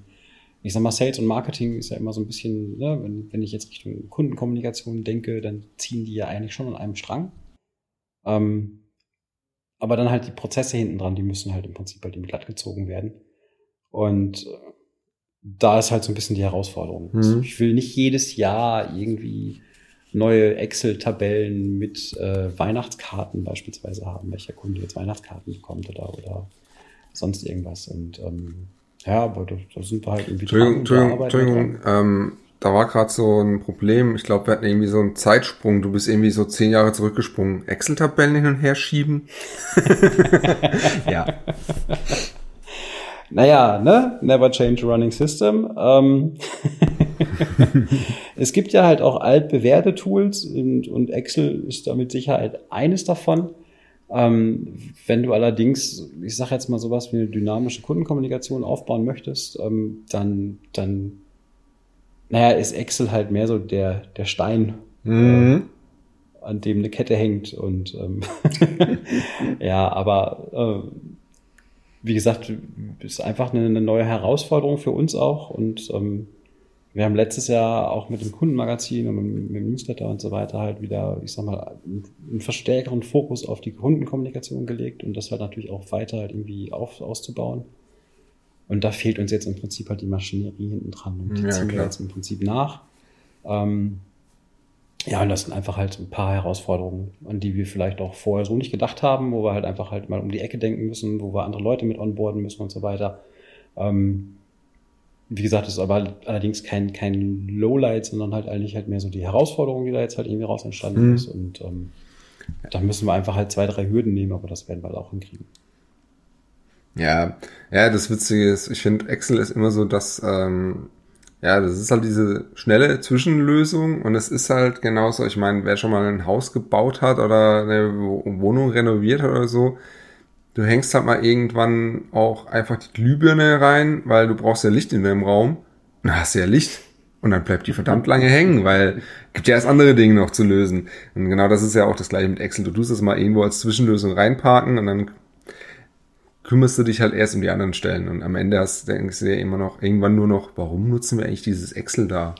ich sag mal, Sales und Marketing ist ja immer so ein bisschen, ne, wenn, wenn ich jetzt Richtung Kundenkommunikation denke, dann ziehen die ja eigentlich schon an einem Strang. Ähm, aber dann halt die Prozesse hinten dran, die müssen halt im Prinzip halt eben glatt gezogen werden. Und äh, da ist halt so ein bisschen die Herausforderung. Mhm. Ich will nicht jedes Jahr irgendwie neue Excel-Tabellen mit äh, Weihnachtskarten beispielsweise haben, welcher Kunde jetzt Weihnachtskarten bekommt oder, oder sonst irgendwas. Und ähm, ja, aber da, da sind wir halt irgendwie Entschuldigung, dran, Entschuldigung, Entschuldigung. Ähm, da war gerade so ein Problem. Ich glaube, wir hatten irgendwie so einen Zeitsprung. Du bist irgendwie so zehn Jahre zurückgesprungen. Excel-Tabellen hin und her schieben. ja. naja, ne? Never change a running system. Ähm es gibt ja halt auch altbewährte Tools und, und Excel ist da mit Sicherheit eines davon. Ähm, wenn du allerdings, ich sage jetzt mal sowas wie eine dynamische Kundenkommunikation aufbauen möchtest, ähm, dann, dann, naja, ist Excel halt mehr so der, der Stein, mhm. äh, an dem eine Kette hängt und ähm, ja, aber äh, wie gesagt, ist einfach eine, eine, neue Herausforderung für uns auch und ähm, wir haben letztes Jahr auch mit dem Kundenmagazin und mit, dem Newsletter und so weiter halt wieder, ich sag mal, einen verstärkeren Fokus auf die Kundenkommunikation gelegt und das halt natürlich auch weiter halt irgendwie auf, auszubauen. Und da fehlt uns jetzt im Prinzip halt die Maschinerie hinten dran und die ja, ziehen wir jetzt im Prinzip nach. Ähm, ja, und das sind einfach halt ein paar Herausforderungen, an die wir vielleicht auch vorher so nicht gedacht haben, wo wir halt einfach halt mal um die Ecke denken müssen, wo wir andere Leute mit onboarden müssen und so weiter. Ähm, wie gesagt, das ist aber allerdings kein, kein Lowlight, sondern halt eigentlich halt mehr so die Herausforderung, die da jetzt halt irgendwie raus entstanden mhm. ist. Und ähm, da müssen wir einfach halt zwei, drei Hürden nehmen, aber das werden wir halt auch hinkriegen. Ja, ja, das Witzige ist, ich finde, Excel ist immer so, dass, ähm, ja, das ist halt diese schnelle Zwischenlösung und es ist halt genauso, ich meine, wer schon mal ein Haus gebaut hat oder eine Wohnung renoviert hat oder so, Du hängst halt mal irgendwann auch einfach die Glühbirne rein, weil du brauchst ja Licht in deinem Raum. Dann hast du ja Licht. Und dann bleibt die verdammt lange hängen, weil gibt ja erst andere Dinge noch zu lösen. Und genau das ist ja auch das gleiche mit Excel. Du tust es mal irgendwo als Zwischenlösung reinparken und dann kümmerst du dich halt erst um die anderen Stellen. Und am Ende hast, denkst du dir immer noch, irgendwann nur noch, warum nutzen wir eigentlich dieses Excel da?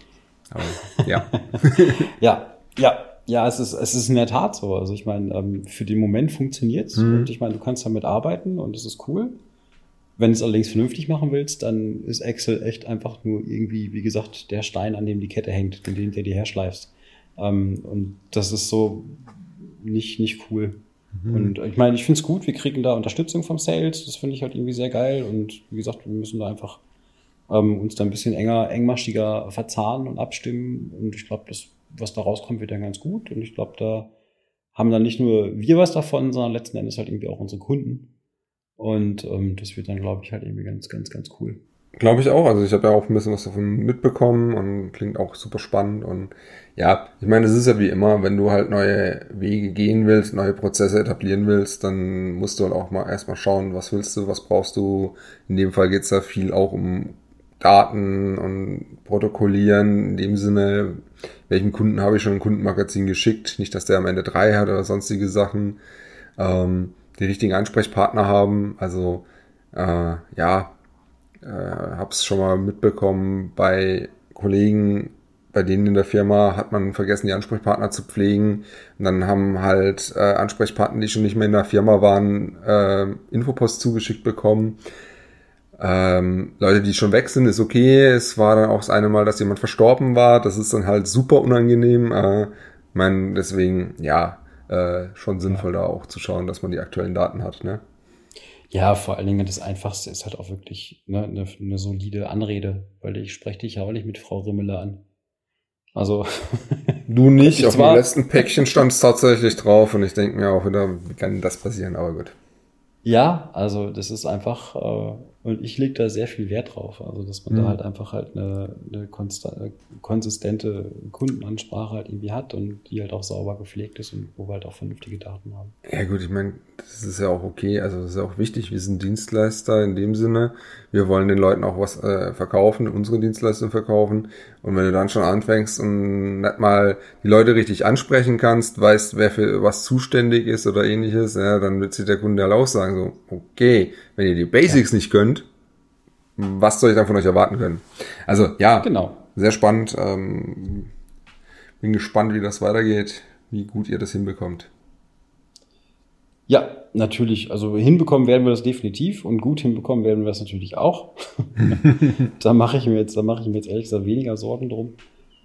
Aber, ja. ja, ja, ja, es ist, es ist in der Tat so. Also ich meine, ähm, für den Moment funktioniert's mhm. und ich meine, du kannst damit arbeiten und es ist cool. Wenn du es allerdings vernünftig machen willst, dann ist Excel echt einfach nur irgendwie, wie gesagt, der Stein, an dem die Kette hängt, den, den du dir herschleifst. Ähm, und das ist so nicht, nicht cool. Mhm. Und ich meine, ich finde es gut, wir kriegen da Unterstützung vom Sales, das finde ich halt irgendwie sehr geil. Und wie gesagt, wir müssen da einfach ähm, uns da ein bisschen enger, engmaschiger verzahnen und abstimmen. Und ich glaube, das was da rauskommt, wird dann ganz gut. Und ich glaube, da haben dann nicht nur wir was davon, sondern letzten Endes halt irgendwie auch unsere Kunden. Und ähm, das wird dann, glaube ich, halt irgendwie ganz, ganz, ganz cool. Glaube ich auch. Also ich habe ja auch ein bisschen was davon mitbekommen und klingt auch super spannend. Und ja, ich meine, es ist ja wie immer, wenn du halt neue Wege gehen willst, neue Prozesse etablieren willst, dann musst du halt auch mal erstmal schauen, was willst du, was brauchst du. In dem Fall geht es ja viel auch um Daten und Protokollieren in dem Sinne, welchem Kunden habe ich schon ein Kundenmagazin geschickt, nicht, dass der am Ende drei hat oder sonstige Sachen, ähm, die richtigen Ansprechpartner haben, also äh, ja, äh, hab's schon mal mitbekommen bei Kollegen, bei denen in der Firma hat man vergessen, die Ansprechpartner zu pflegen. Und dann haben halt äh, Ansprechpartner, die schon nicht mehr in der Firma waren, äh, Infopost zugeschickt bekommen. Ähm, Leute, die schon weg sind, ist okay. Es war dann auch das eine Mal, dass jemand verstorben war. Das ist dann halt super unangenehm. Äh, ich meine, deswegen, ja, äh, schon sinnvoll ja. da auch zu schauen, dass man die aktuellen Daten hat, ne? Ja, vor allen Dingen das Einfachste ist halt auch wirklich ne, eine, eine solide Anrede, weil ich spreche dich ja auch nicht mit Frau Rimmele an. Also. Du nicht, auf dem letzten Päckchen stand es tatsächlich drauf und ich denke mir auch wieder, wie kann das passieren, aber gut. Ja, also das ist einfach, äh, und ich lege da sehr viel Wert drauf, also dass man mhm. da halt einfach halt eine, eine konsistente Kundenansprache halt irgendwie hat und die halt auch sauber gepflegt ist und wo wir halt auch vernünftige Daten haben. Ja gut, ich meine, das ist ja auch okay, also das ist ja auch wichtig, wir sind Dienstleister in dem Sinne, wir wollen den Leuten auch was äh, verkaufen, unsere Dienstleistung verkaufen und wenn du dann schon anfängst und nicht mal die Leute richtig ansprechen kannst, weißt, wer für was zuständig ist oder ähnliches, ja, dann wird sich der Kunde halt auch sagen so, okay, wenn ihr die Basics ja. nicht könnt, was soll ich dann von euch erwarten können? Also ja, genau. sehr spannend. Ähm, bin gespannt, wie das weitergeht, wie gut ihr das hinbekommt. Ja, natürlich. Also hinbekommen werden wir das definitiv und gut hinbekommen werden wir das natürlich auch. da mache ich mir jetzt, da mache ich mir jetzt ehrlich gesagt weniger Sorgen drum.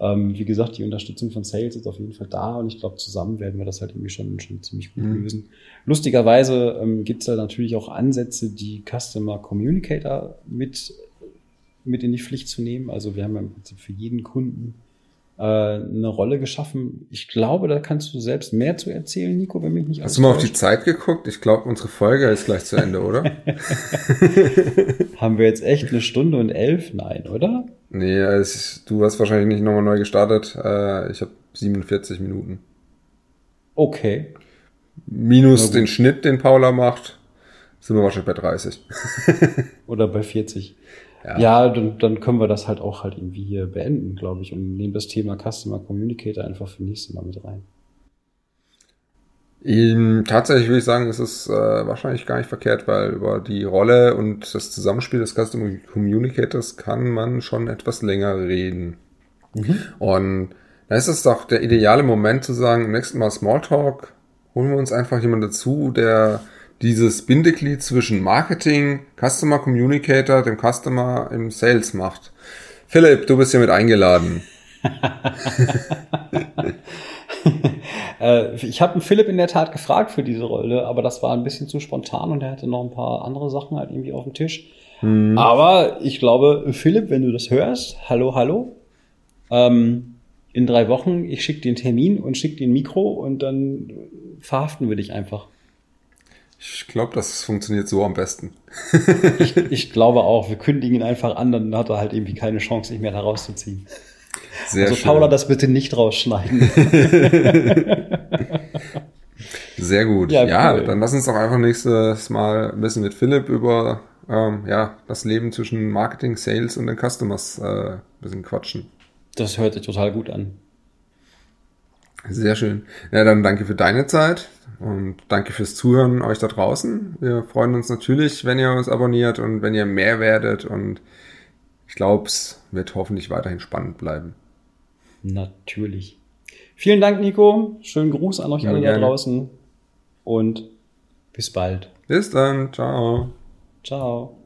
Ähm, wie gesagt, die Unterstützung von Sales ist auf jeden Fall da und ich glaube, zusammen werden wir das halt irgendwie schon, schon ziemlich gut mhm. lösen. Lustigerweise ähm, gibt es da natürlich auch Ansätze, die Customer Communicator mit, mit in die Pflicht zu nehmen. Also wir haben ja im Prinzip für jeden Kunden äh, eine Rolle geschaffen. Ich glaube, da kannst du selbst mehr zu erzählen, Nico, wenn mich nicht Hast du mal auf die Zeit geguckt? Ich glaube, unsere Folge ist gleich zu Ende, oder? Haben wir jetzt echt eine Stunde und elf? Nein, oder? Nee, es, du hast wahrscheinlich nicht nochmal neu gestartet. Äh, ich habe 47 Minuten. Okay. Minus den Schnitt, den Paula macht, sind wir wahrscheinlich bei 30. Oder bei 40. Ja, ja dann, dann können wir das halt auch halt irgendwie hier beenden, glaube ich, und nehmen das Thema Customer Communicator einfach für nächste Mal mit rein. Ähm, tatsächlich würde ich sagen, es ist äh, wahrscheinlich gar nicht verkehrt, weil über die Rolle und das Zusammenspiel des Customer Communicators kann man schon etwas länger reden. Mhm. Und da ist es doch der ideale Moment zu sagen, im nächsten Mal Smalltalk, holen wir uns einfach jemanden dazu, der dieses Bindeglied zwischen Marketing, Customer Communicator, dem Customer im Sales macht. Philipp, du bist hier mit eingeladen. Äh, ich habe Philipp in der Tat gefragt für diese Rolle, aber das war ein bisschen zu spontan und er hatte noch ein paar andere Sachen halt irgendwie auf dem Tisch. Hm. Aber ich glaube, Philipp, wenn du das hörst, hallo, hallo. Ähm, in drei Wochen, ich schicke den Termin und schicke den Mikro und dann verhaften wir dich einfach. Ich glaube, das funktioniert so am besten. ich, ich, glaube auch. Wir kündigen ihn einfach an, dann hat er halt irgendwie keine Chance, sich mehr da rauszuziehen. Sehr also schön. Paula, das bitte nicht rausschneiden. Sehr gut. Ja, ja dann lass uns doch einfach nächstes Mal ein bisschen mit Philipp über ähm, ja, das Leben zwischen Marketing, Sales und den Customers äh, ein bisschen quatschen. Das hört sich total gut an. Sehr schön. Ja, dann danke für deine Zeit und danke fürs Zuhören euch da draußen. Wir freuen uns natürlich, wenn ihr uns abonniert und wenn ihr mehr werdet und ich glaube, es wird hoffentlich weiterhin spannend bleiben. Natürlich. Vielen Dank, Nico. Schönen Gruß an euch ja, alle gerne. da draußen und bis bald. Bis dann. Ciao. Ciao.